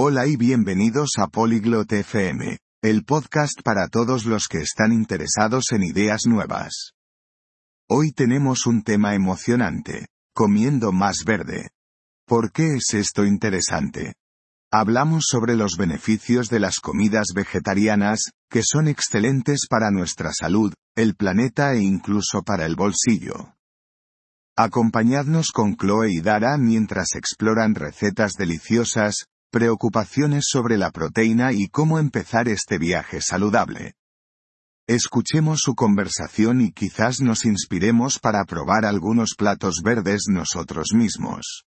Hola y bienvenidos a Polyglot FM, el podcast para todos los que están interesados en ideas nuevas. Hoy tenemos un tema emocionante, comiendo más verde. ¿Por qué es esto interesante? Hablamos sobre los beneficios de las comidas vegetarianas, que son excelentes para nuestra salud, el planeta e incluso para el bolsillo. Acompañadnos con Chloe y Dara mientras exploran recetas deliciosas, preocupaciones sobre la proteína y cómo empezar este viaje saludable. Escuchemos su conversación y quizás nos inspiremos para probar algunos platos verdes nosotros mismos.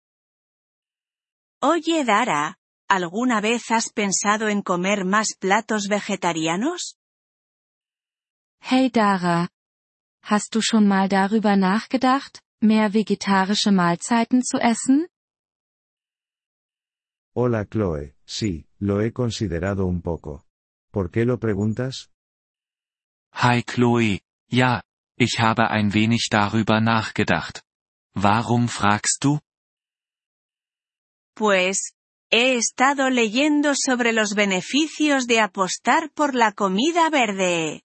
Oye Dara, ¿alguna vez has pensado en comer más platos vegetarianos? Hey Dara. Hast du schon mal darüber nachgedacht, mehr vegetarische Mahlzeiten zu essen? Hola Chloe, sí, lo he considerado un poco. ¿Por qué lo preguntas? Hi Chloe, ja, ich habe ein wenig darüber nachgedacht. Warum fragst du? Pues, he estado leyendo sobre los beneficios de apostar por la comida verde.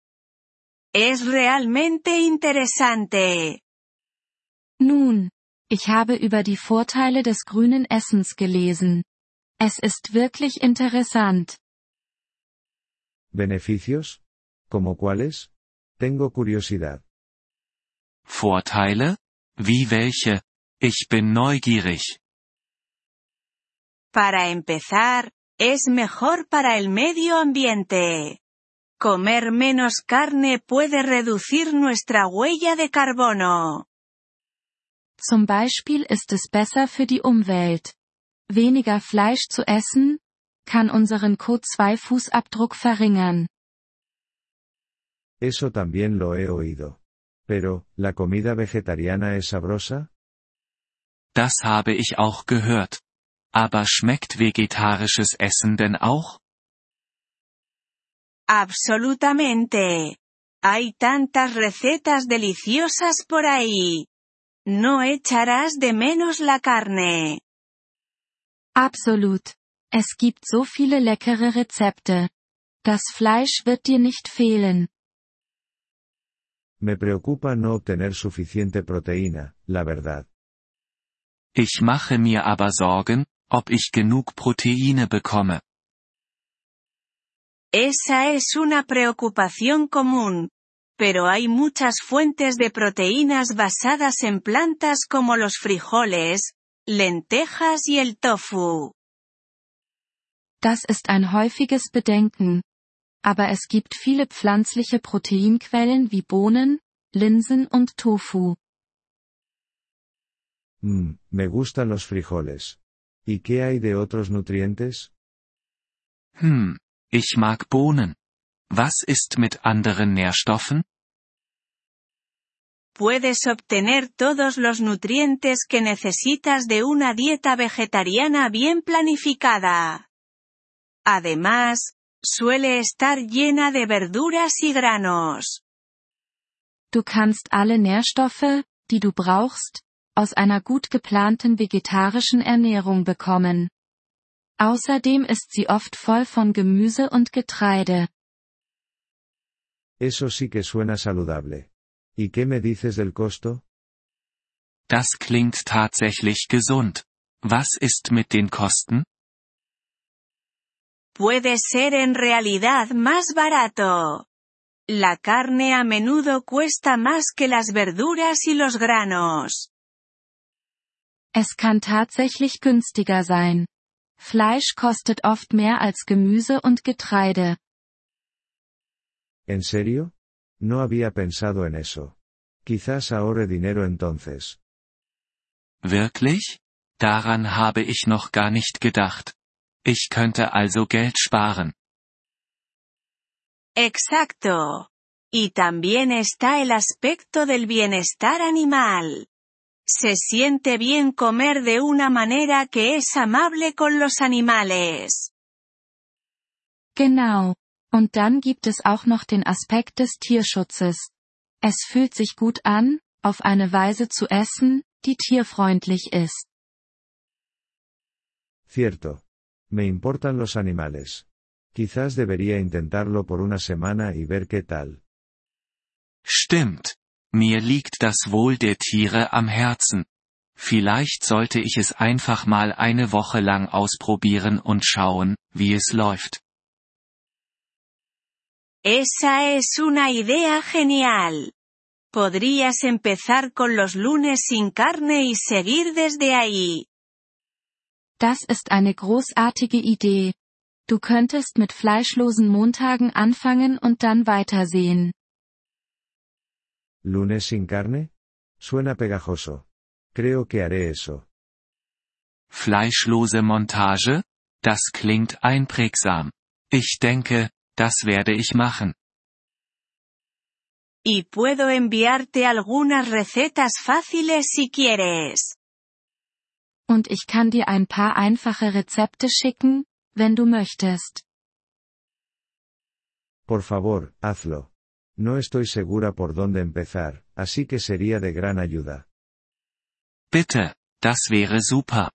Es realmente interesante. Nun, ich habe über die Vorteile des grünen Essens gelesen. Es ist wirklich interessant. ¿Beneficios? ¿Como cuáles? Tengo curiosidad. Vorteile? Wie welche? Ich bin neugierig. Para empezar, es mejor para el medio ambiente. Comer menos carne puede reducir nuestra huella de carbono. Zum Beispiel ist es besser für die Umwelt. Weniger Fleisch zu essen, kann unseren CO2-Fußabdruck verringern. Eso también lo he oído. Pero, ¿la comida vegetariana es sabrosa? Das habe ich auch gehört. Aber schmeckt vegetarisches Essen denn auch? Absolutamente. Hay tantas recetas deliciosas por ahí. No echarás de menos la carne. Absolut. Es gibt so viele leckere Rezepte. Das Fleisch wird dir nicht fehlen. Me preocupa no obtener suficiente proteína, la verdad. Ich mache mir aber Sorgen, ob ich genug Proteine bekomme. Esa es una preocupación común. Pero hay muchas fuentes de proteínas basadas en plantas como los frijoles, lentejas y el tofu. Das ist ein häufiges Bedenken. Aber es gibt viele pflanzliche Proteinquellen wie Bohnen, Linsen und Tofu. Mmm, me gustan los frijoles. ¿Y qué hay de otros nutrientes? Hm, ich mag Bohnen. Was ist mit anderen Nährstoffen? Puedes obtener todos los nutrientes que necesitas de una dieta vegetariana bien planificada. Además, suele estar llena de verduras y granos. Du kannst alle Nährstoffe, die du brauchst, aus einer gut geplanten vegetarischen Ernährung bekommen. Außerdem ist sie oft voll von Gemüse und Getreide. Eso sí que suena saludable. ¿Y qué me dices del costo? Das klingt tatsächlich gesund. Was ist mit den Kosten? Puede ser en realidad más barato. La carne a menudo cuesta más que las verduras y los granos. Es kann tatsächlich günstiger sein. Fleisch kostet oft mehr als Gemüse und Getreide. ¿En serio? No había pensado en eso. Quizás ahorre dinero entonces. Wirklich? Daran habe ich noch gar nicht gedacht. Ich könnte also Geld sparen. Exacto. Y también está el aspecto del bienestar animal. Se siente bien comer de una manera que es amable con los animales. Genau. Und dann gibt es auch noch den Aspekt des Tierschutzes. Es fühlt sich gut an, auf eine Weise zu essen, die tierfreundlich ist. Cierto. Me importan los animales. Quizás debería intentarlo por una semana y ver qué tal. Stimmt. Mir liegt das Wohl der Tiere am Herzen. Vielleicht sollte ich es einfach mal eine Woche lang ausprobieren und schauen, wie es läuft. Esa es una idea genial. Podrías empezar con los lunes sin carne y seguir desde ahí. Das ist eine großartige Idee. Du könntest mit fleischlosen Montagen anfangen und dann weitersehen. ¿Lunes sin carne? Suena pegajoso. Creo que haré eso. Fleischlose Montage? Das klingt einprägsam. Ich denke, das werde ich machen. Y puedo enviarte algunas recetas fáciles si quieres. Und ich kann dir ein paar einfache Rezepte schicken, wenn du möchtest. Por favor, hazlo. No estoy segura por dónde empezar, así que sería de gran ayuda. Bitte, das wäre super.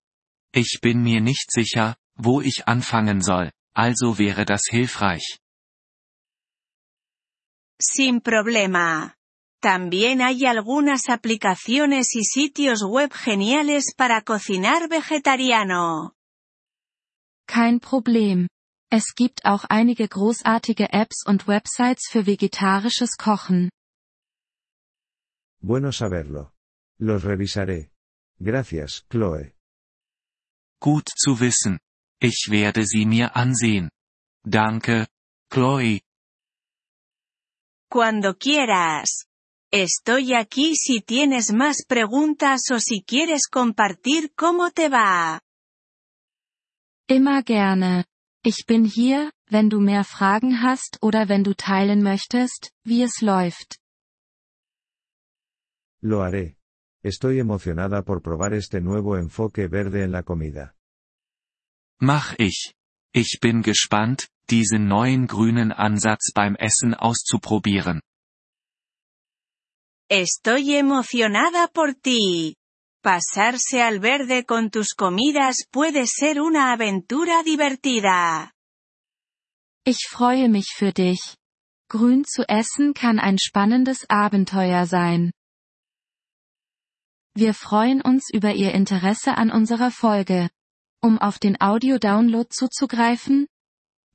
Ich bin mir nicht sicher, wo ich anfangen soll, also wäre das hilfreich. Sin problema. También hay algunas aplicaciones y sitios web geniales para cocinar vegetariano. Kein Problem. Es gibt auch einige großartige Apps und Websites für vegetarisches Kochen. Bueno saberlo. Los revisaré. Gracias, Chloe. Gut zu wissen. Ich werde sie mir ansehen. Danke, Chloe. Cuando quieras. Estoy aquí si tienes más preguntas o si quieres compartir cómo te va. Immer gerne. Ich bin hier, wenn du mehr Fragen hast oder wenn du teilen möchtest, wie es läuft. Lo haré. Estoy emocionada por probar este nuevo enfoque verde en la comida. Mach ich. Ich bin gespannt, diesen neuen grünen Ansatz beim Essen auszuprobieren. Estoy emocionada por ti. Pasarse al verde con tus comidas puede ser una aventura divertida. Ich freue mich für dich. Grün zu essen kann ein spannendes Abenteuer sein. Wir freuen uns über Ihr Interesse an unserer Folge. Um auf den Audio-Download zuzugreifen,